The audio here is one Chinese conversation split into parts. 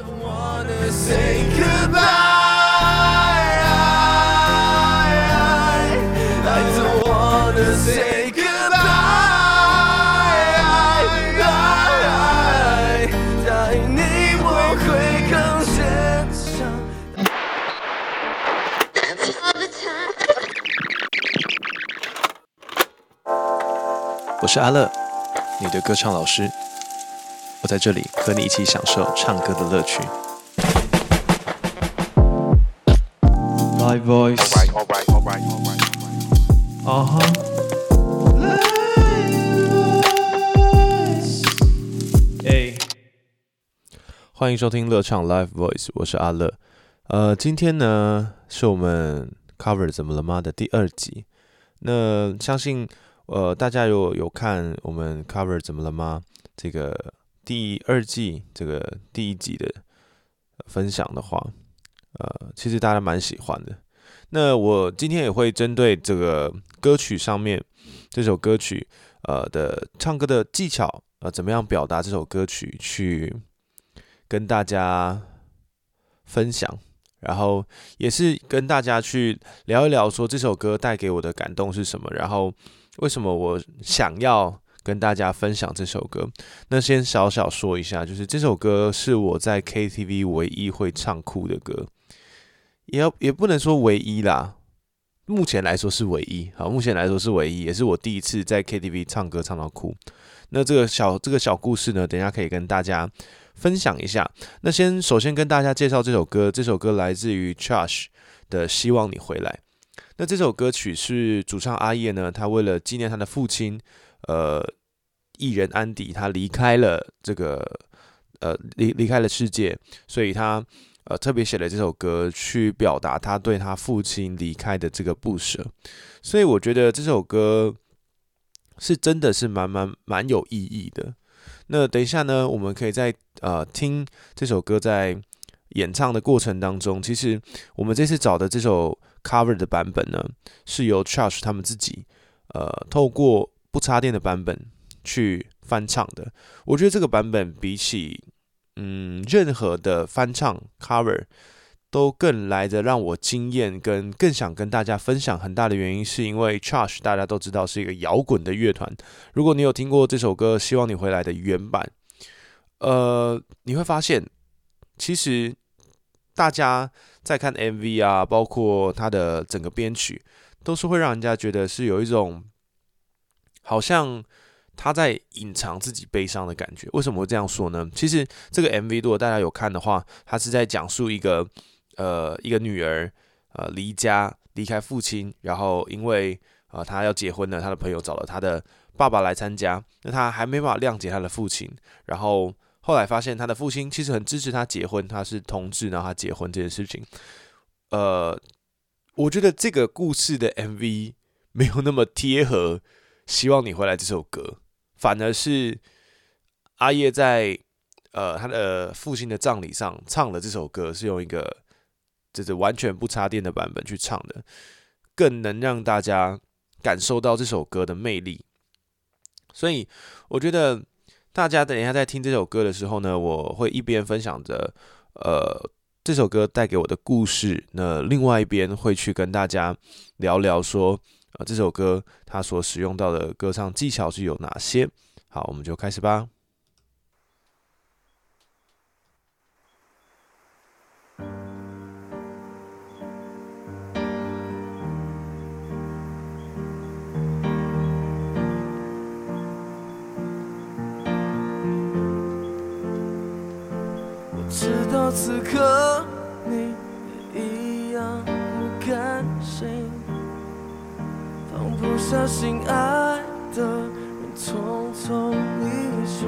I don't wanna say goodbye. I don't wanna say goodbye. 带你我会更坚强。我是阿乐，你的歌唱老师，我在这里。和你一起享受唱歌的乐趣。Live voice。啊哈。哎，欢迎收听乐唱 Live Voice，我是阿乐。呃，今天呢是我们 Cover 怎么了吗的第二集。那相信呃大家有有看我们 Cover 怎么了吗？这个。第二季这个第一集的分享的话，呃，其实大家蛮喜欢的。那我今天也会针对这个歌曲上面这首歌曲呃的唱歌的技巧，呃，怎么样表达这首歌曲，去跟大家分享，然后也是跟大家去聊一聊，说这首歌带给我的感动是什么，然后为什么我想要。跟大家分享这首歌。那先小小说一下，就是这首歌是我在 KTV 唯一会唱哭的歌，也要也不能说唯一啦。目前来说是唯一，好，目前来说是唯一，也是我第一次在 KTV 唱歌唱到哭。那这个小这个小故事呢，等一下可以跟大家分享一下。那先首先跟大家介绍这首歌，这首歌来自于 Trash 的《希望你回来》。那这首歌曲是主唱阿叶呢，他为了纪念他的父亲。呃，艺人安迪他离开了这个，呃，离离开了世界，所以他呃特别写了这首歌去表达他对他父亲离开的这个不舍。所以我觉得这首歌是真的是蛮蛮蛮有意义的。那等一下呢，我们可以在呃听这首歌在演唱的过程当中，其实我们这次找的这首 cover 的版本呢，是由 Trash 他们自己呃透过。不插电的版本去翻唱的，我觉得这个版本比起嗯任何的翻唱 cover 都更来的让我惊艳，跟更想跟大家分享。很大的原因是因为 Trash 大家都知道是一个摇滚的乐团。如果你有听过这首歌《希望你回来》的原版，呃，你会发现其实大家在看 MV 啊，包括它的整个编曲，都是会让人家觉得是有一种。好像他在隐藏自己悲伤的感觉，为什么会这样说呢？其实这个 MV 如果大家有看的话，他是在讲述一个呃一个女儿呃离家离开父亲，然后因为啊他要结婚了，他的朋友找了他的爸爸来参加，那他还没办法谅解他的父亲，然后后来发现他的父亲其实很支持他结婚，他是同志，然后他结婚这件事情，呃，我觉得这个故事的 MV 没有那么贴合。希望你回来这首歌，反而是阿叶在呃他的父亲的葬礼上唱的这首歌，是用一个就是完全不插电的版本去唱的，更能让大家感受到这首歌的魅力。所以我觉得大家等一下在听这首歌的时候呢，我会一边分享着呃这首歌带给我的故事，那另外一边会去跟大家聊聊说。这首歌它所使用到的歌唱技巧是有哪些？好，我们就开始吧。我知道此刻爱的人匆匆离去，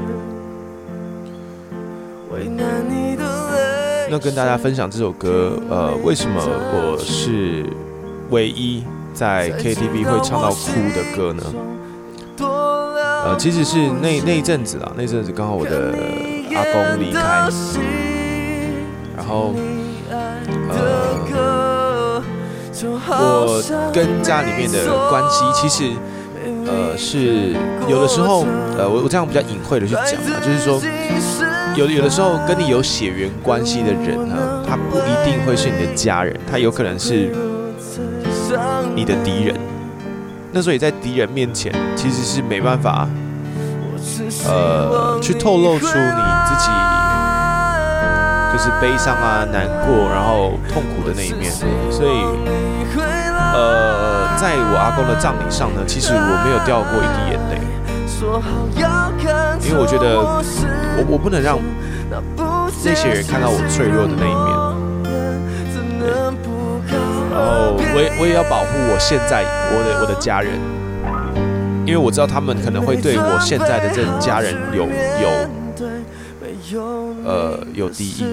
为难你的泪。那跟大家分享这首歌，呃，为什么我是唯一在 KTV 会唱到哭的歌呢？呃，其实是那那一阵子啊，那阵子刚好我的阿公离开，然后我跟家里面的关系，其实呃是有的时候，呃我我这样比较隐晦的去讲啊，就是说，有有的时候跟你有血缘关系的人呢，他不一定会是你的家人，他有可能是你的敌人。那所以在敌人面前，其实是没办法，呃，去透露出你自己是悲伤啊、难过，然后痛苦的那一面。所以，呃，在我阿公的葬礼上呢，其实我没有掉过一滴眼泪，因为我觉得我我不能让那些人看到我脆弱的那一面。然后我也我也要保护我现在我的我的家人，因为我知道他们可能会对我现在的这家人有有呃有敌意，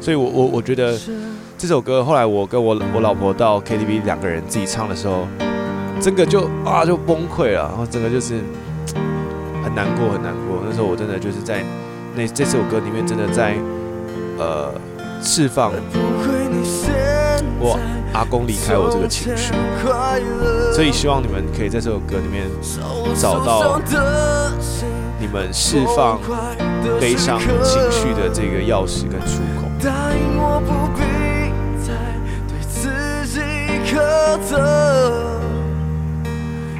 所以我我我觉得这首歌后来我跟我我老婆到 KTV 两个人自己唱的时候，整个就啊就崩溃了，然后整个就是很难过很难过。那时候我真的就是在那这首歌里面真的在呃释放。我阿公离开我这个情绪，所以希望你们可以在这首歌里面找到你们释放悲伤情绪的这个钥匙跟出口。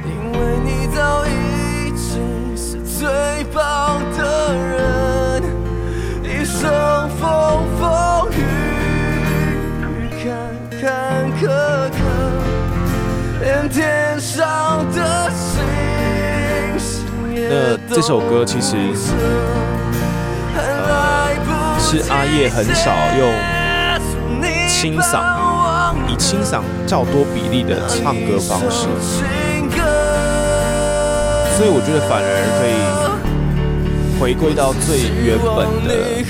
因为你早已这首歌其实是阿叶很少用清嗓，以清嗓较多比例的唱歌方式，所以我觉得反而可以回归到最原本的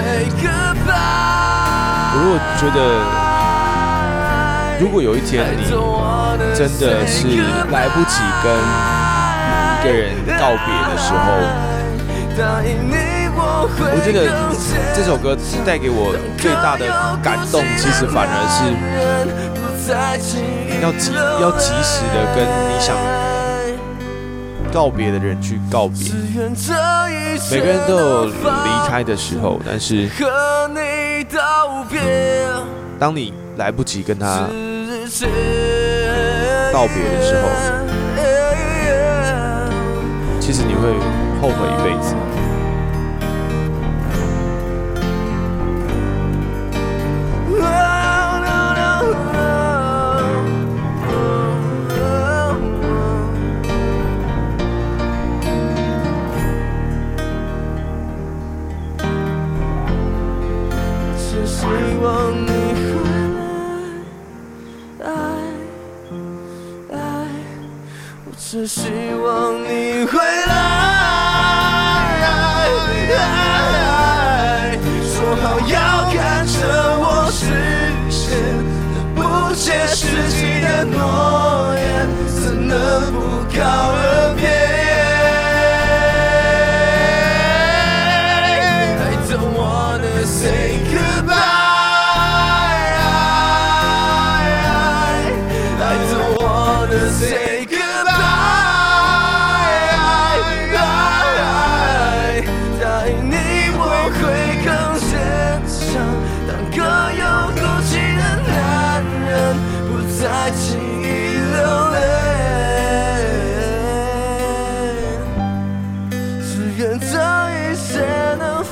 wanna say goodbye。如果觉得。如果有一天你真的是来不及跟一个人告别的时候，我觉得这首歌带给我最大的感动，其实反而是要及要及时的跟你想告别的人去告别。每个人都有离开的时候，但是当你来不及跟他。道别的时候，其实你会后悔一辈子。只希望你回来，再轻易流泪，只愿这一切能发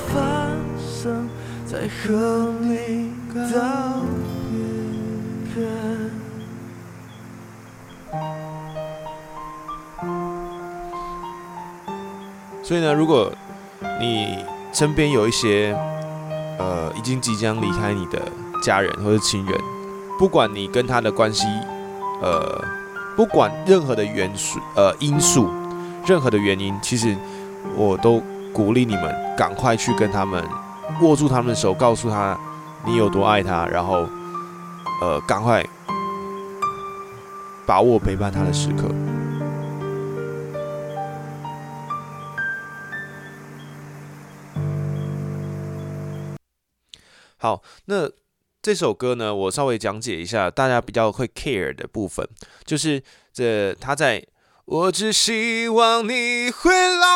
生在和你告别。所以呢，如果你身边有一些呃已经即将离开你的家人或者亲人，不管你跟他的关系，呃，不管任何的元素呃因素，任何的原因，其实我都鼓励你们赶快去跟他们。握住他们的手，告诉他你有多爱他，然后呃，赶快把握陪伴他的时刻。好，那这首歌呢，我稍微讲解一下，大家比较会 care 的部分，就是这他在我只希望你回来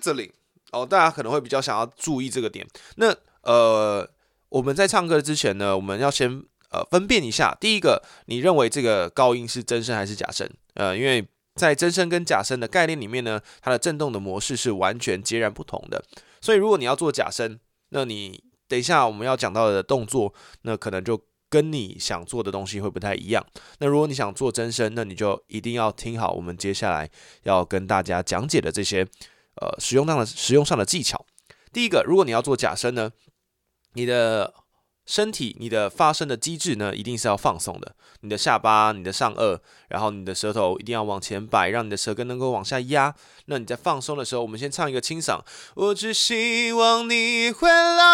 这里哦，大家可能会比较想要注意这个点。那呃，我们在唱歌之前呢，我们要先呃分辨一下，第一个，你认为这个高音是真声还是假声？呃，因为在真声跟假声的概念里面呢，它的振动的模式是完全截然不同的。所以如果你要做假声，那你等一下我们要讲到的动作，那可能就跟你想做的东西会不太一样。那如果你想做真声，那你就一定要听好我们接下来要跟大家讲解的这些呃使用上的使用上的技巧。第一个，如果你要做假声呢，你的身体、你的发声的机制呢，一定是要放松的。你的下巴、你的上颚，然后你的舌头一定要往前摆，让你的舌根能够往下压。那你在放松的时候，我们先唱一个清嗓。我只希望你回来。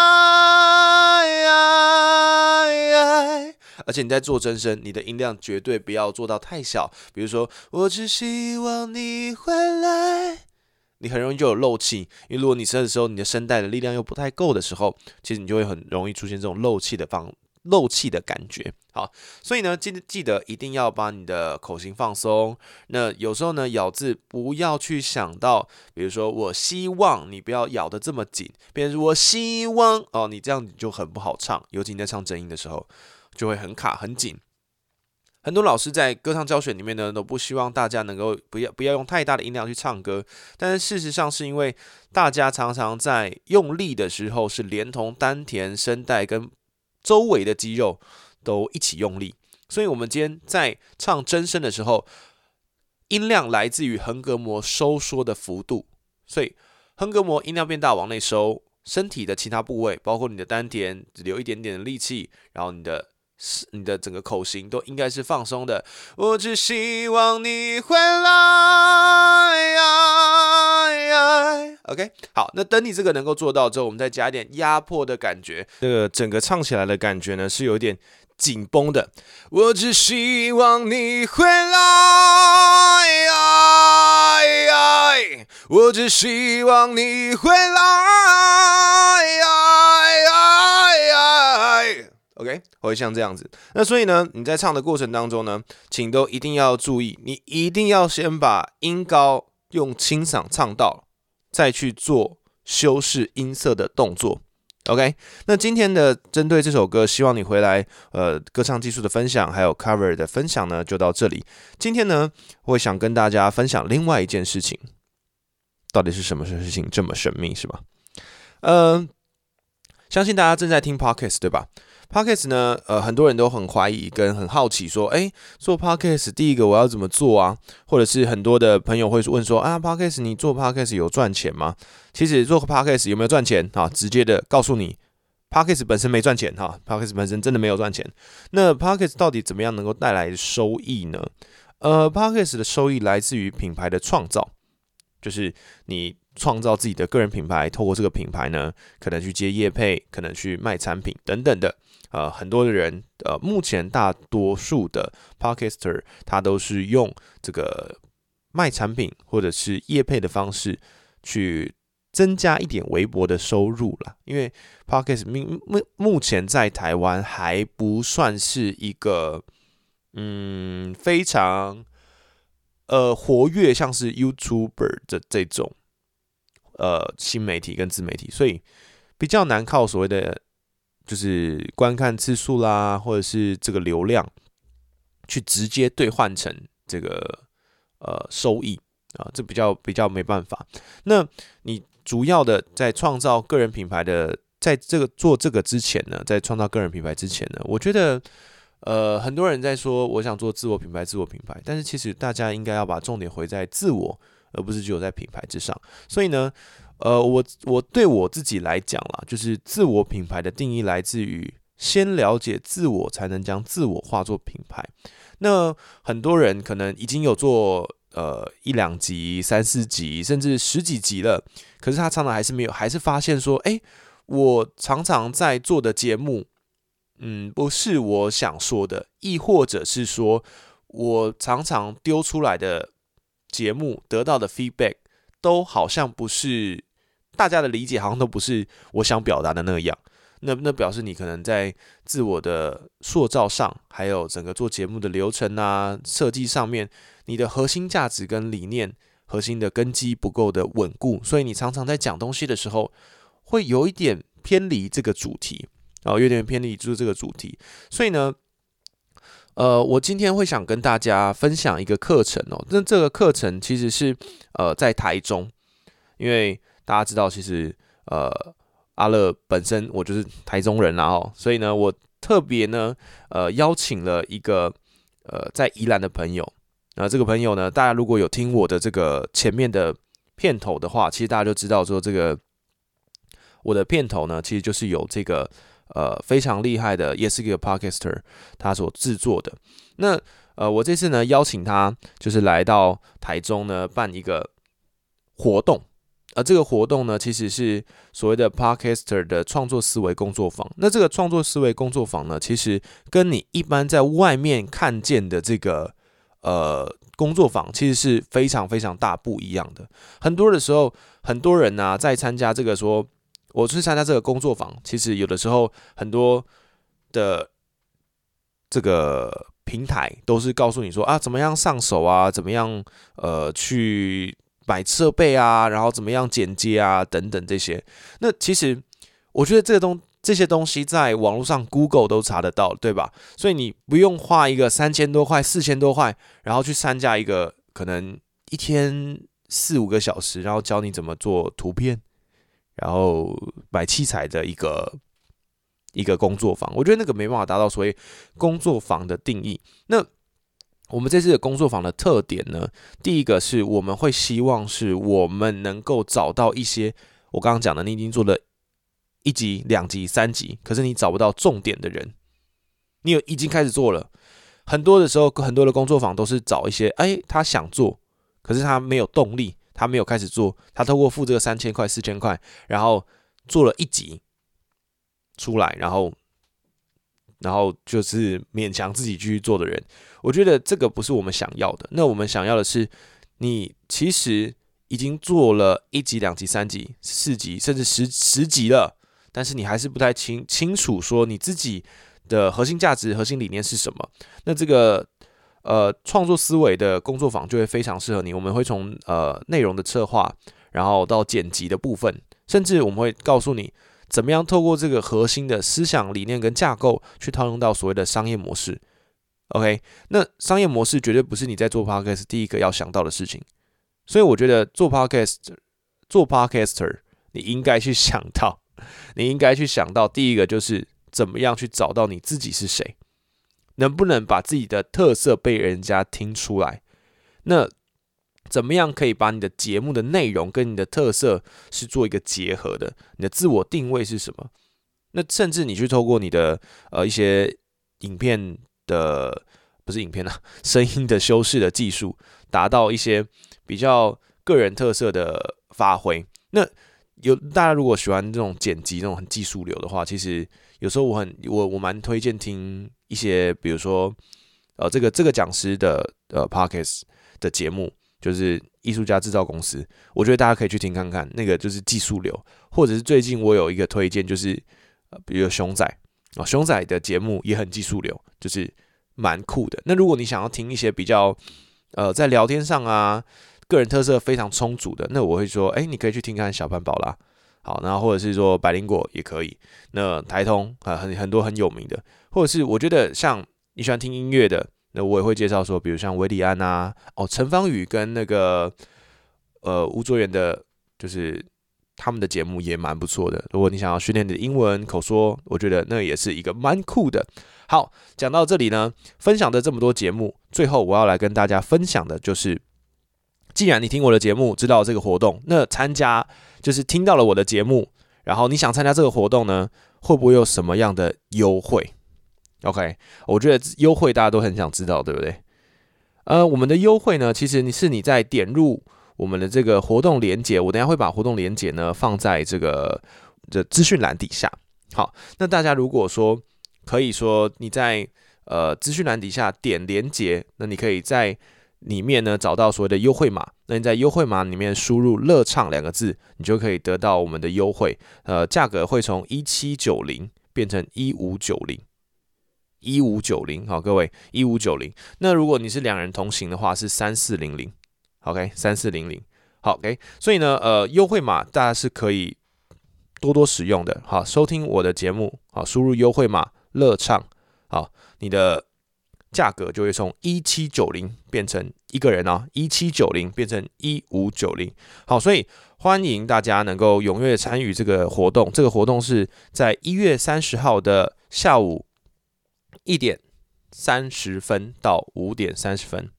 而且你在做真声，你的音量绝对不要做到太小。比如说，我只希望你回来。你很容易就有漏气，因为如果你声的时候，你的声带的力量又不太够的时候，其实你就会很容易出现这种漏气的方漏气的感觉。好，所以呢，记得记得一定要把你的口型放松。那有时候呢，咬字不要去想到，比如说我希望你不要咬得这么紧，别成我希望哦，你这样就很不好唱，尤其你在唱真音的时候，就会很卡很紧。很多老师在歌唱教学里面呢，都不希望大家能够不要不要用太大的音量去唱歌。但是事实上，是因为大家常常在用力的时候，是连同丹田、声带跟周围的肌肉都一起用力。所以，我们今天在唱真声的时候，音量来自于横膈膜收缩的幅度。所以，横膈膜音量变大往内收，身体的其他部位，包括你的丹田，只留一点点的力气，然后你的。是你的整个口型都应该是放松的。我只希望你回来。OK，好，那等你这个能够做到之后，我们再加一点压迫的感觉。这个整个唱起来的感觉呢，是有点紧绷的。我只希望你回来。我只希望你回来。OK，会像这样子。那所以呢，你在唱的过程当中呢，请都一定要注意，你一定要先把音高用清嗓唱到，再去做修饰音色的动作。OK，那今天的针对这首歌，希望你回来，呃，歌唱技术的分享，还有 cover 的分享呢，就到这里。今天呢，我想跟大家分享另外一件事情，到底是什么事情这么神秘，是吧？嗯，相信大家正在听 Podcast，对吧？Podcast 呢，呃，很多人都很怀疑跟很好奇，说，哎，做 Podcast 第一个我要怎么做啊？或者是很多的朋友会问说，啊，Podcast 你做 Podcast 有赚钱吗？其实做 Podcast 有没有赚钱啊？直接的告诉你，Podcast 本身没赚钱哈，Podcast 本身真的没有赚钱。那 Podcast 到底怎么样能够带来收益呢？呃，Podcast 的收益来自于品牌的创造，就是你。创造自己的个人品牌，透过这个品牌呢，可能去接业配，可能去卖产品等等的。呃，很多的人，呃，目前大多数的 podcaster 他都是用这个卖产品或者是业配的方式去增加一点微薄的收入了。因为 podcast 目目目前在台湾还不算是一个嗯非常呃活跃，像是 YouTuber 的这种。呃，新媒体跟自媒体，所以比较难靠所谓的就是观看次数啦，或者是这个流量去直接兑换成这个呃收益啊，这比较比较没办法。那你主要的在创造个人品牌的，在这个做这个之前呢，在创造个人品牌之前呢，我觉得呃很多人在说我想做自我品牌，自我品牌，但是其实大家应该要把重点回在自我。而不是只有在品牌之上，所以呢，呃，我我对我自己来讲啦，就是自我品牌的定义来自于先了解自我，才能将自我化作品牌。那很多人可能已经有做呃一两集、三四集，甚至十几集了，可是他常常还是没有，还是发现说，哎，我常常在做的节目，嗯，不是我想说的，亦或者是说我常常丢出来的节目得到的 feedback，都好像不是大家的理解，好像都不是我想表达的那样。那那表示你可能在自我的塑造上，还有整个做节目的流程啊、设计上面，你的核心价值跟理念、核心的根基不够的稳固，所以你常常在讲东西的时候，会有一点偏离这个主题，然哦，有点偏离就是这个主题。所以呢，呃，我今天会想跟大家分享一个课程哦，那这个课程其实是呃在台中，因为大家知道，其实呃。阿乐本身我就是台中人然后，所以呢，我特别呢，呃，邀请了一个呃在宜兰的朋友。那这个朋友呢，大家如果有听我的这个前面的片头的话，其实大家就知道说，这个我的片头呢，其实就是有这个呃非常厉害的，也是一个 podcaster 他所制作的。那呃，我这次呢邀请他，就是来到台中呢办一个活动。而这个活动呢，其实是所谓的 Podcaster 的创作思维工作坊。那这个创作思维工作坊呢，其实跟你一般在外面看见的这个呃工作坊，其实是非常非常大不一样的。很多的时候，很多人呢在参加这个说，我去参加这个工作坊，其实有的时候很多的这个平台都是告诉你说啊，怎么样上手啊，怎么样呃去。买设备啊，然后怎么样剪接啊，等等这些。那其实我觉得这个东这些东西在网络上 Google 都查得到，对吧？所以你不用花一个三千多块、四千多块，然后去参加一个可能一天四五个小时，然后教你怎么做图片，然后买器材的一个一个工作坊。我觉得那个没办法达到所谓工作坊的定义。那我们这次的工作坊的特点呢，第一个是我们会希望是我们能够找到一些我刚刚讲的，你已经做了一集、两集、三集，可是你找不到重点的人，你有已经开始做了，很多的时候，很多的工作坊都是找一些，哎，他想做，可是他没有动力，他没有开始做，他透过付这个三千块、四千块，然后做了一集出来，然后。然后就是勉强自己继续做的人，我觉得这个不是我们想要的。那我们想要的是，你其实已经做了一集、两集、三集、四集，甚至十十集了，但是你还是不太清清楚说你自己的核心价值、核心理念是什么。那这个呃创作思维的工作坊就会非常适合你。我们会从呃内容的策划，然后到剪辑的部分，甚至我们会告诉你。怎么样透过这个核心的思想理念跟架构去套用到所谓的商业模式？OK，那商业模式绝对不是你在做 Podcast 第一个要想到的事情。所以我觉得做 Podcast 做 Podcaster，你应该去想到，你应该去想到第一个就是怎么样去找到你自己是谁，能不能把自己的特色被人家听出来？那。怎么样可以把你的节目的内容跟你的特色是做一个结合的？你的自我定位是什么？那甚至你去透过你的呃一些影片的不是影片啊，声音的修饰的技术，达到一些比较个人特色的发挥。那有大家如果喜欢这种剪辑这种很技术流的话，其实有时候我很我我蛮推荐听一些，比如说呃这个这个讲师的呃 Pockets 的节目。就是艺术家制造公司，我觉得大家可以去听看看，那个就是技术流，或者是最近我有一个推荐，就是呃，比如熊仔啊，熊仔的节目也很技术流，就是蛮酷的。那如果你想要听一些比较呃在聊天上啊，个人特色非常充足的，那我会说，哎，你可以去听看小潘宝拉，好，然后或者是说百灵果也可以。那台通啊，很很多很有名的，或者是我觉得像你喜欢听音乐的。那我也会介绍说，比如像维里安啊，哦，陈芳宇跟那个呃吴卓源的，就是他们的节目也蛮不错的。如果你想要训练你的英文口说，我觉得那也是一个蛮酷的。好，讲到这里呢，分享的这么多节目，最后我要来跟大家分享的就是，既然你听我的节目，知道这个活动，那参加就是听到了我的节目，然后你想参加这个活动呢，会不会有什么样的优惠？OK，我觉得优惠大家都很想知道，对不对呃，我们的优惠呢，其实你是你在点入我们的这个活动链接，我等下会把活动链接呢放在这个的资讯栏底下。好，那大家如果说可以说你在呃资讯栏底下点连接，那你可以在里面呢找到所谓的优惠码。那你在优惠码里面输入“乐畅”两个字，你就可以得到我们的优惠。呃，价格会从一七九零变成一五九零，一五九零。好，各位一五九零。那如果你是两人同行的话，是三四零零。OK，三四零零。好，OK。所以呢，呃，优惠码大家是可以多多使用的。好，收听我的节目，好，输入优惠码“乐畅”，好，你的。价格就会从一七九零变成一个人啊，一七九零变成一五九零。好，所以欢迎大家能够踊跃参与这个活动。这个活动是在一月三十号的下午一点三十分到五点三十分。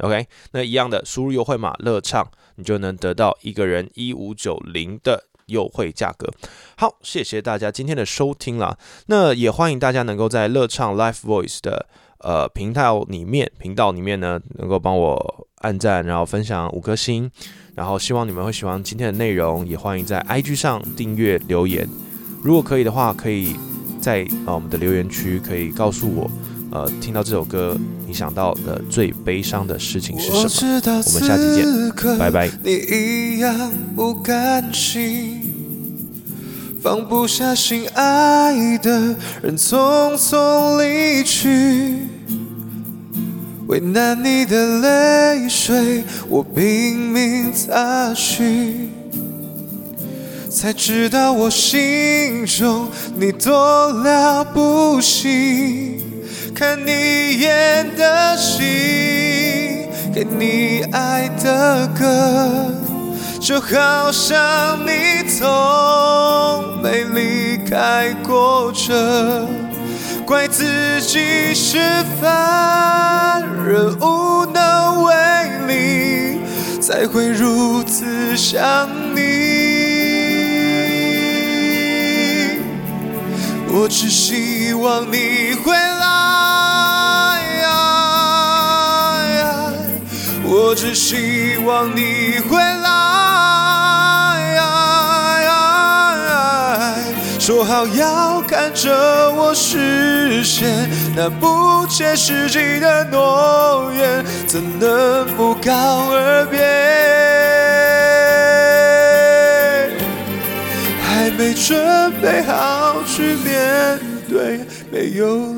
OK，那一样的输入优惠码“乐畅”，你就能得到一个人一五九零的优惠价格。好，谢谢大家今天的收听啦。那也欢迎大家能够在乐畅 Life Voice 的。呃，频道里面，频道里面呢，能够帮我按赞，然后分享五颗星，然后希望你们会喜欢今天的内容，也欢迎在 IG 上订阅留言。如果可以的话，可以在呃我们的留言区可以告诉我，呃，听到这首歌你想到的最悲伤的事情是什么？我们下期见，拜拜。放不下心爱的人，匆匆离去，为难你的泪水，我拼命擦去，才知道我心中你多了不起，看你演的戏，给你爱的歌。就好像你从没离开过这，怪自己是凡人无能为力，才会如此想你。我只希望你回来，我只希望你回来。说好要看着我实现那不切实际的诺言，怎能不告而别？还没准备好去面对没有。